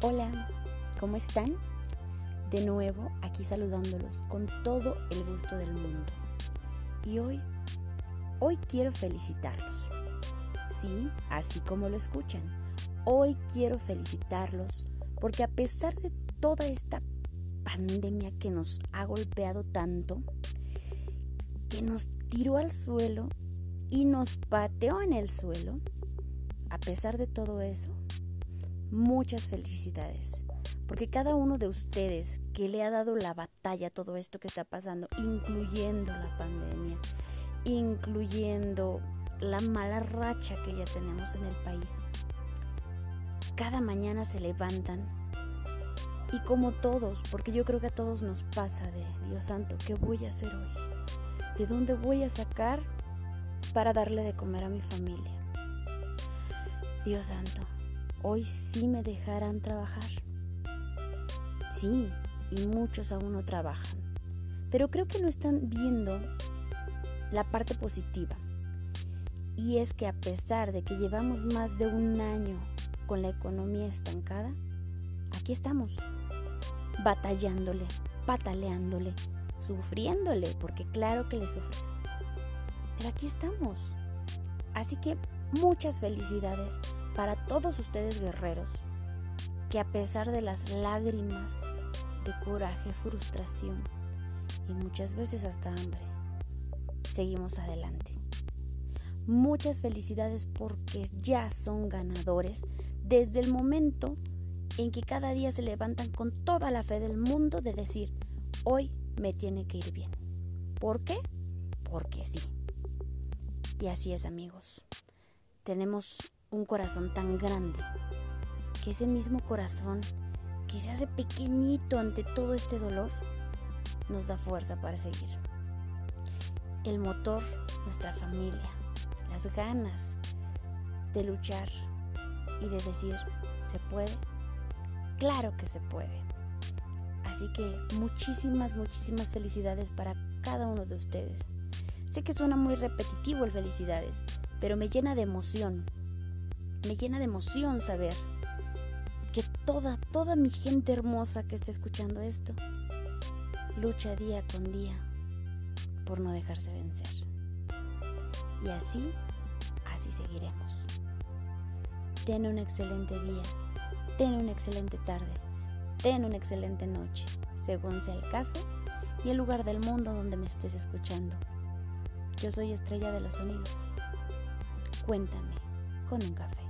Hola, ¿cómo están? De nuevo aquí saludándolos con todo el gusto del mundo. Y hoy, hoy quiero felicitarlos. Sí, así como lo escuchan. Hoy quiero felicitarlos porque a pesar de toda esta pandemia que nos ha golpeado tanto, que nos tiró al suelo y nos pateó en el suelo, a pesar de todo eso, muchas felicidades. Porque cada uno de ustedes que le ha dado la batalla a todo esto que está pasando, incluyendo la pandemia, incluyendo la mala racha que ya tenemos en el país, cada mañana se levantan y como todos, porque yo creo que a todos nos pasa de, Dios santo, ¿qué voy a hacer hoy? ¿De dónde voy a sacar para darle de comer a mi familia? Dios santo, hoy sí me dejarán trabajar. Sí, y muchos aún no trabajan. Pero creo que no están viendo la parte positiva. Y es que a pesar de que llevamos más de un año con la economía estancada, aquí estamos, batallándole, pataleándole, sufriéndole, porque claro que le sufres. Pero aquí estamos. Así que muchas felicidades para todos ustedes guerreros, que a pesar de las lágrimas de coraje, frustración y muchas veces hasta hambre, seguimos adelante. Muchas felicidades porque ya son ganadores desde el momento en que cada día se levantan con toda la fe del mundo de decir, hoy me tiene que ir bien. ¿Por qué? Porque sí. Y así es amigos. Tenemos un corazón tan grande, que ese mismo corazón que se hace pequeñito ante todo este dolor, nos da fuerza para seguir. El motor, nuestra familia, las ganas de luchar y de decir, ¿se puede? Claro que se puede. Así que muchísimas, muchísimas felicidades para cada uno de ustedes. Sé que suena muy repetitivo el felicidades, pero me llena de emoción me llena de emoción saber que toda, toda mi gente hermosa que está escuchando esto lucha día con día por no dejarse vencer. Y así, así seguiremos. Ten un excelente día, ten una excelente tarde, ten una excelente noche, según sea el caso y el lugar del mundo donde me estés escuchando. Yo soy Estrella de los Sonidos. Cuéntame con un café.